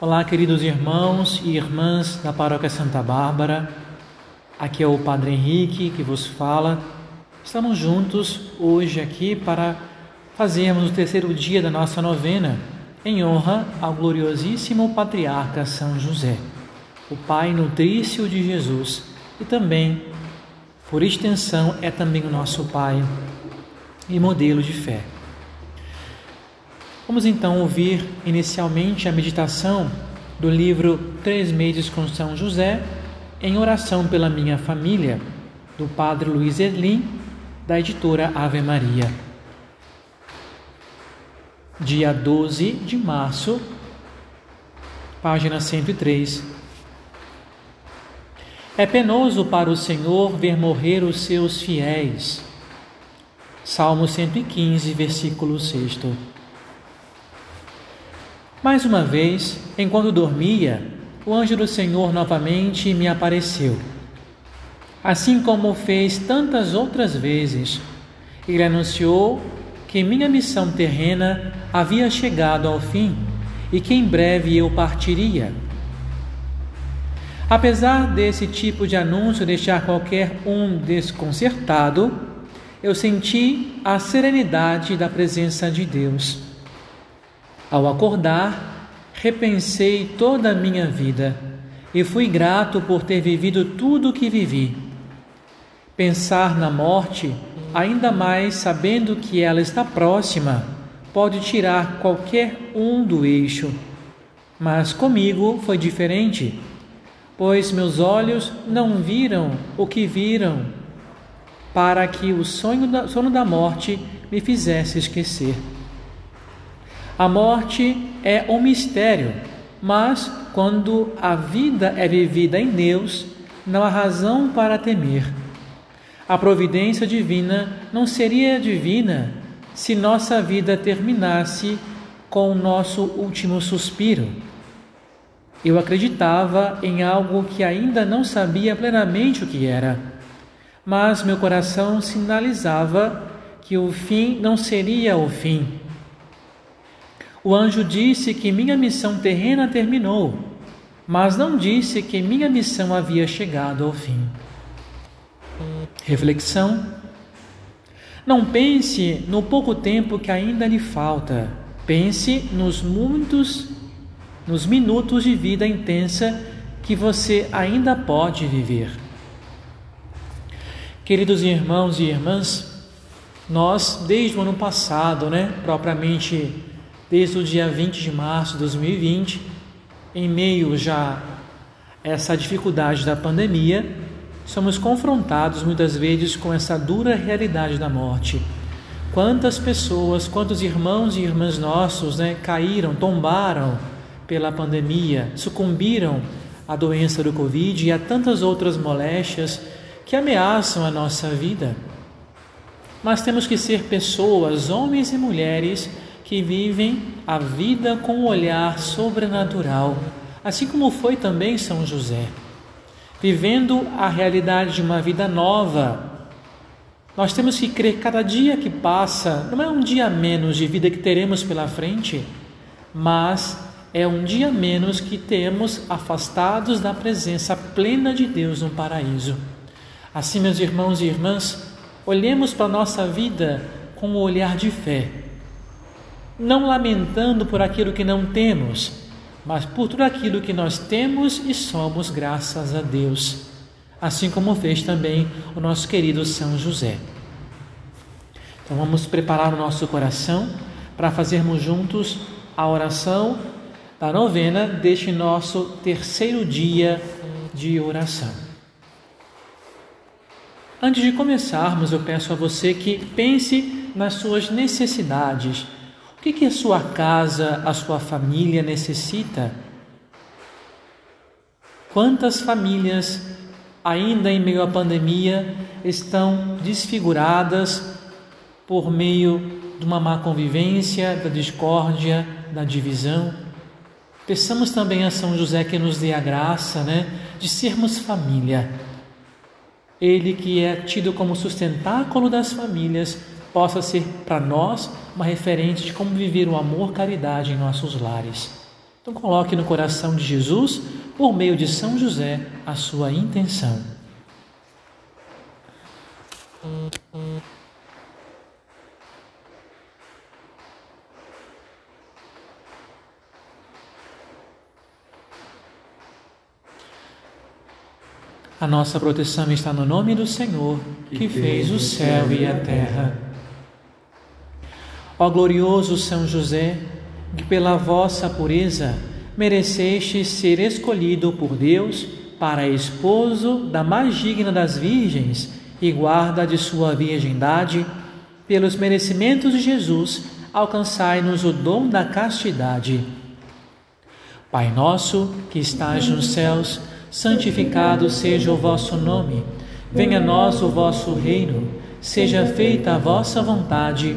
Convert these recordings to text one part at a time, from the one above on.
Olá, queridos irmãos e irmãs da Paróquia Santa Bárbara. Aqui é o Padre Henrique que vos fala. Estamos juntos hoje aqui para fazermos o terceiro dia da nossa novena em honra ao gloriosíssimo patriarca São José, o pai nutrício de Jesus e também, por extensão, é também o nosso pai e modelo de fé. Vamos então ouvir inicialmente a meditação do livro Três Meses com São José, em oração pela minha família, do Padre Luiz Erlim, da editora Ave Maria. Dia 12 de março, página 103. É penoso para o Senhor ver morrer os seus fiéis. Salmo 115, versículo 6. Mais uma vez, enquanto dormia, o anjo do Senhor novamente me apareceu. Assim como fez tantas outras vezes, ele anunciou que minha missão terrena havia chegado ao fim e que em breve eu partiria. Apesar desse tipo de anúncio deixar qualquer um desconcertado, eu senti a serenidade da presença de Deus. Ao acordar, repensei toda a minha vida e fui grato por ter vivido tudo o que vivi. Pensar na morte, ainda mais sabendo que ela está próxima, pode tirar qualquer um do eixo. Mas comigo foi diferente, pois meus olhos não viram o que viram, para que o sonho da, sono da morte me fizesse esquecer. A morte é um mistério, mas quando a vida é vivida em Deus, não há razão para temer. A providência divina não seria divina se nossa vida terminasse com o nosso último suspiro. Eu acreditava em algo que ainda não sabia plenamente o que era, mas meu coração sinalizava que o fim não seria o fim o anjo disse que minha missão terrena terminou, mas não disse que minha missão havia chegado ao fim. Reflexão: Não pense no pouco tempo que ainda lhe falta, pense nos muitos, nos minutos de vida intensa que você ainda pode viver. Queridos irmãos e irmãs, nós, desde o ano passado, né, propriamente desde o dia 20 de março de 2020, em meio já a essa dificuldade da pandemia, somos confrontados muitas vezes com essa dura realidade da morte. Quantas pessoas, quantos irmãos e irmãs nossos né, caíram, tombaram pela pandemia, sucumbiram à doença do Covid e a tantas outras moléstias que ameaçam a nossa vida. Mas temos que ser pessoas, homens e mulheres, que vivem a vida com um olhar sobrenatural, assim como foi também São José. Vivendo a realidade de uma vida nova, nós temos que crer cada dia que passa, não é um dia menos de vida que teremos pela frente, mas é um dia menos que temos afastados da presença plena de Deus no paraíso. Assim, meus irmãos e irmãs, olhemos para a nossa vida com um olhar de fé não lamentando por aquilo que não temos, mas por tudo aquilo que nós temos e somos, graças a Deus, assim como fez também o nosso querido São José. Então vamos preparar o nosso coração para fazermos juntos a oração da novena deste nosso terceiro dia de oração. Antes de começarmos, eu peço a você que pense nas suas necessidades que, que a sua casa, a sua família necessita? Quantas famílias, ainda em meio à pandemia, estão desfiguradas por meio de uma má convivência, da discórdia, da divisão? Peçamos também a São José que nos dê a graça né, de sermos família. Ele que é tido como sustentáculo das famílias, possa ser para nós uma referência de como viver o amor, caridade em nossos lares. Então coloque no coração de Jesus, por meio de São José, a sua intenção. A nossa proteção está no nome do Senhor, que fez o céu e a terra. Ó glorioso São José, que pela vossa pureza mereceste ser escolhido por Deus para esposo da mais digna das virgens e guarda de sua virgindade, pelos merecimentos de Jesus, alcançai-nos o dom da castidade. Pai nosso, que estás nos céus, santificado seja o vosso nome. Venha a nós o vosso reino. Seja feita a vossa vontade,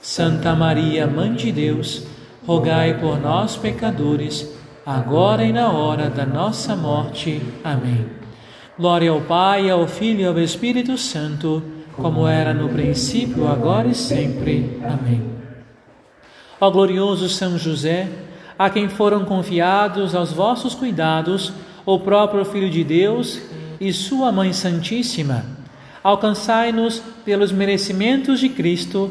Santa Maria, Mãe de Deus, rogai por nós, pecadores, agora e na hora da nossa morte. Amém. Glória ao Pai, ao Filho e ao Espírito Santo, como era no princípio, agora e sempre. Amém. Ó glorioso São José, a quem foram confiados aos vossos cuidados o próprio Filho de Deus, e Sua Mãe Santíssima, alcançai-nos pelos merecimentos de Cristo,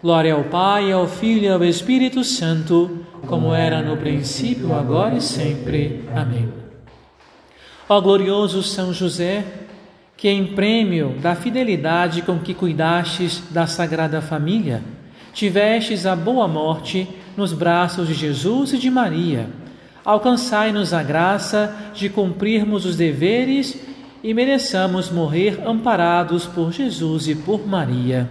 Glória ao Pai, ao Filho e ao Espírito Santo, como era no princípio, agora e sempre. Amém. Ó glorioso São José, que em prêmio da fidelidade com que cuidastes da Sagrada Família, tivestes a boa morte nos braços de Jesus e de Maria, alcançai-nos a graça de cumprirmos os deveres e mereçamos morrer amparados por Jesus e por Maria.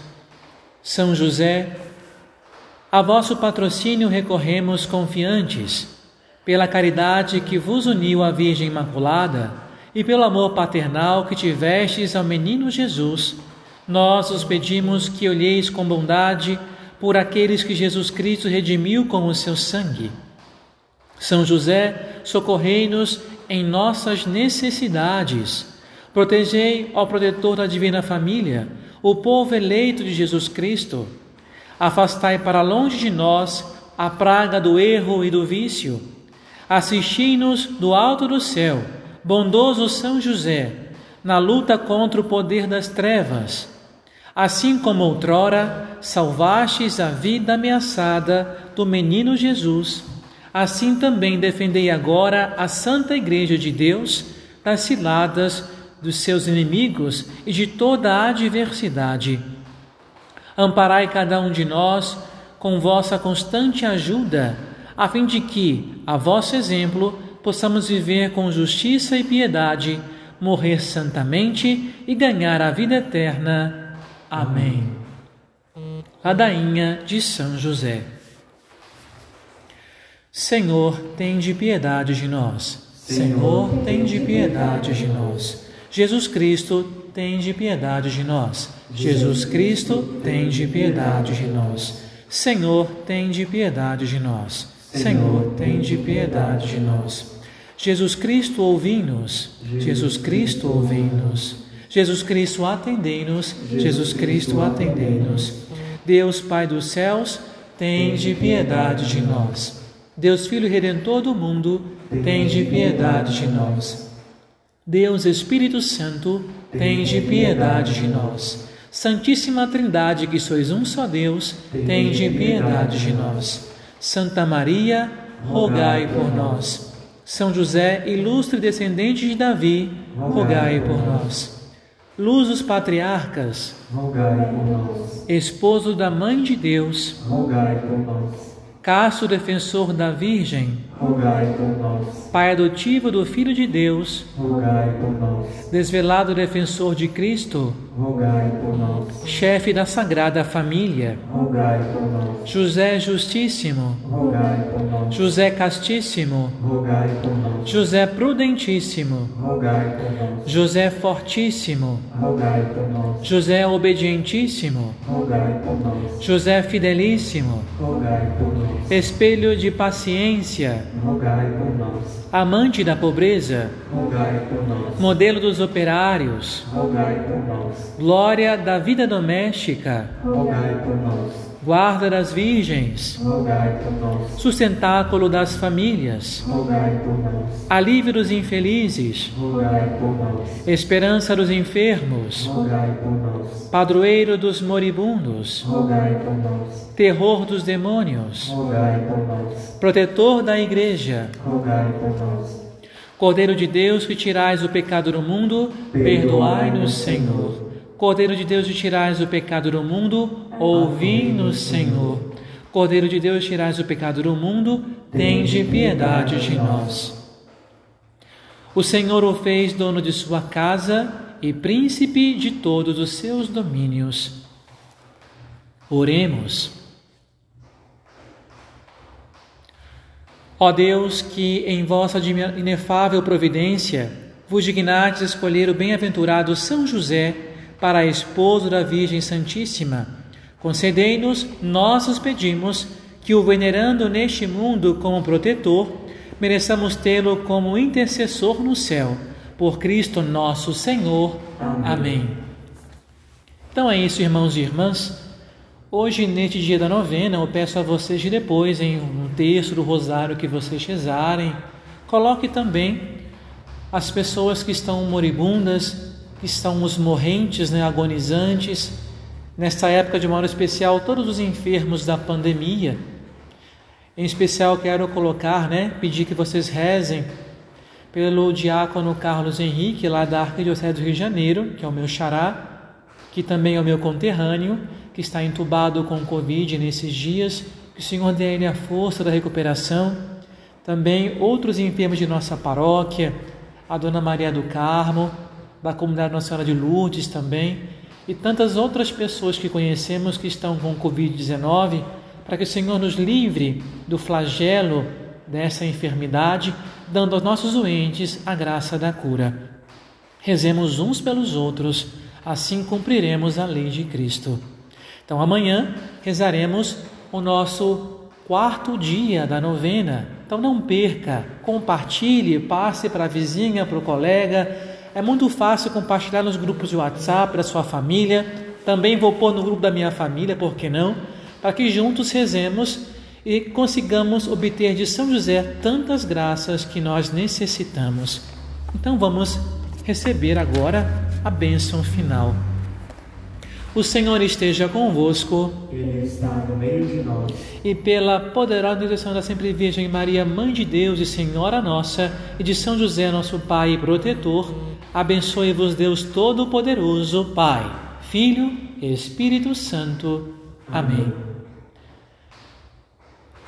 São José, a vosso patrocínio recorremos confiantes, pela caridade que vos uniu à Virgem Imaculada e pelo amor paternal que tivestes ao menino Jesus, nós os pedimos que olheis com bondade por aqueles que Jesus Cristo redimiu com o seu sangue. São José, socorrei-nos em nossas necessidades. Protegei, ó protetor da Divina Família, o povo eleito de Jesus Cristo. Afastai para longe de nós a praga do erro e do vício. Assisti-nos do alto do céu, bondoso São José, na luta contra o poder das trevas. Assim como outrora salvastes a vida ameaçada do menino Jesus, assim também defendei agora a Santa Igreja de Deus das ciladas dos seus inimigos e de toda a adversidade. Amparai cada um de nós com vossa constante ajuda, a fim de que, a vosso exemplo, possamos viver com justiça e piedade, morrer santamente e ganhar a vida eterna. Amém. Ladainha de São José. Senhor, tem de piedade de nós. Senhor, tem de piedade de nós. Jesus Cristo, tem de piedade de nós. Jesus Cristo, tem de piedade de nós. Senhor, tem de piedade de nós. Senhor, tem de piedade de nós. Jesus Cristo, ouvi-nos. Jesus Cristo, ouvi-nos. Jesus Cristo, atendei-nos. Jesus Cristo, atendei-nos. Deus Pai dos céus, tem de piedade de nós. Deus Filho Redentor do mundo, tem de piedade de nós. Deus Espírito Santo, tem de piedade de nós. Santíssima Trindade, que sois um só Deus, tem de piedade de nós. Santa Maria, rogai por nós. São José, ilustre descendente de Davi, rogai por nós. Luz dos patriarcas, rogai por nós. Esposo da Mãe de Deus, rogai por nós. Casto defensor da Virgem, rogai por nós. Pai adotivo do Filho de Deus, rogai por nós. Desvelado defensor de Cristo, rogai por nós. Chefe da Sagrada Família, rogai por nós. José Justíssimo, rogai por nós. José Castíssimo, rogai por nós. José Prudentíssimo, rogai por nós. José Fortíssimo, rogai por nós. José Obedientíssimo, rogai por nós. José Fidelíssimo, rogai por nós. Espelho de paciência, rogai por nós. Amante da pobreza, modelo dos operários, glória da vida doméstica. Guarda das virgens, sustentáculo das famílias, alívio dos infelizes, esperança dos enfermos, padroeiro dos moribundos, terror dos demônios, protetor da igreja. Cordeiro de Deus que tirais o pecado do mundo, perdoai-nos, Senhor. Cordeiro de Deus que tirais o pecado do mundo, ouvi-nos, Senhor. Cordeiro de Deus, tirais o pecado do mundo, tende piedade de nós. O Senhor o fez dono de sua casa e príncipe de todos os seus domínios. Oremos. Ó Deus, que em vossa inefável providência vos dignades escolher o bem-aventurado São José para esposo da Virgem Santíssima, concedei-nos, nós os pedimos, que o venerando neste mundo como protetor, mereçamos tê-lo como intercessor no céu. Por Cristo nosso Senhor. Amém. Então é isso, irmãos e irmãs. Hoje, neste dia da novena, eu peço a vocês de depois, em um texto do rosário que vocês rezarem, coloque também as pessoas que estão moribundas, que estão os morrentes, né, agonizantes, nesta época de modo especial, todos os enfermos da pandemia. Em especial, quero colocar, né, pedir que vocês rezem pelo diácono Carlos Henrique, lá da Arquidiocese do Rio de Janeiro, que é o meu xará, que também é o meu conterrâneo, que está entubado com Covid nesses dias, que o Senhor dê a ele a força da recuperação. Também outros enfermos de nossa paróquia, a Dona Maria do Carmo, da comunidade Nossa Senhora de Lourdes também, e tantas outras pessoas que conhecemos que estão com Covid-19, para que o Senhor nos livre do flagelo dessa enfermidade, dando aos nossos doentes a graça da cura. Rezemos uns pelos outros, assim cumpriremos a lei de Cristo. Então amanhã rezaremos o nosso quarto dia da novena. Então não perca, compartilhe, passe para a vizinha, para o colega. É muito fácil compartilhar nos grupos de WhatsApp da sua família. Também vou pôr no grupo da minha família, por que não? Para que juntos rezemos e consigamos obter de São José tantas graças que nós necessitamos. Então vamos receber agora a bênção final. O Senhor esteja convosco. Ele está no meio de nós. E pela poderosa intercessão da Sempre Virgem Maria, Mãe de Deus e Senhora Nossa, e de São José, nosso Pai e protetor, abençoe-vos Deus Todo-Poderoso, Pai, Filho e Espírito Santo. Amém.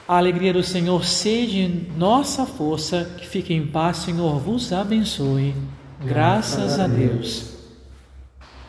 A alegria do Senhor seja nossa força, que fique em paz, Senhor vos abençoe. Graças a Deus.